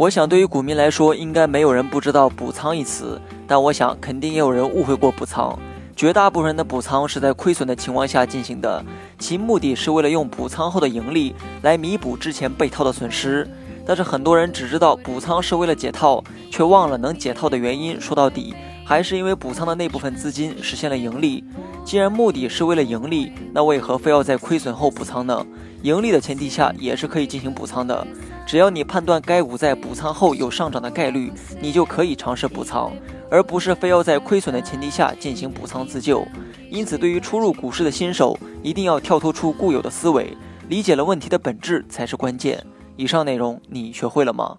我想，对于股民来说，应该没有人不知道“补仓”一词，但我想，肯定也有人误会过补仓。绝大部分人的补仓是在亏损的情况下进行的，其目的是为了用补仓后的盈利来弥补之前被套的损失。但是很多人只知道补仓是为了解套，却忘了能解套的原因。说到底，还是因为补仓的那部分资金实现了盈利。既然目的是为了盈利，那为何非要在亏损后补仓呢？盈利的前提下也是可以进行补仓的。只要你判断该股在补仓后有上涨的概率，你就可以尝试补仓，而不是非要在亏损的前提下进行补仓自救。因此，对于初入股市的新手，一定要跳脱出固有的思维，理解了问题的本质才是关键。以上内容你学会了吗？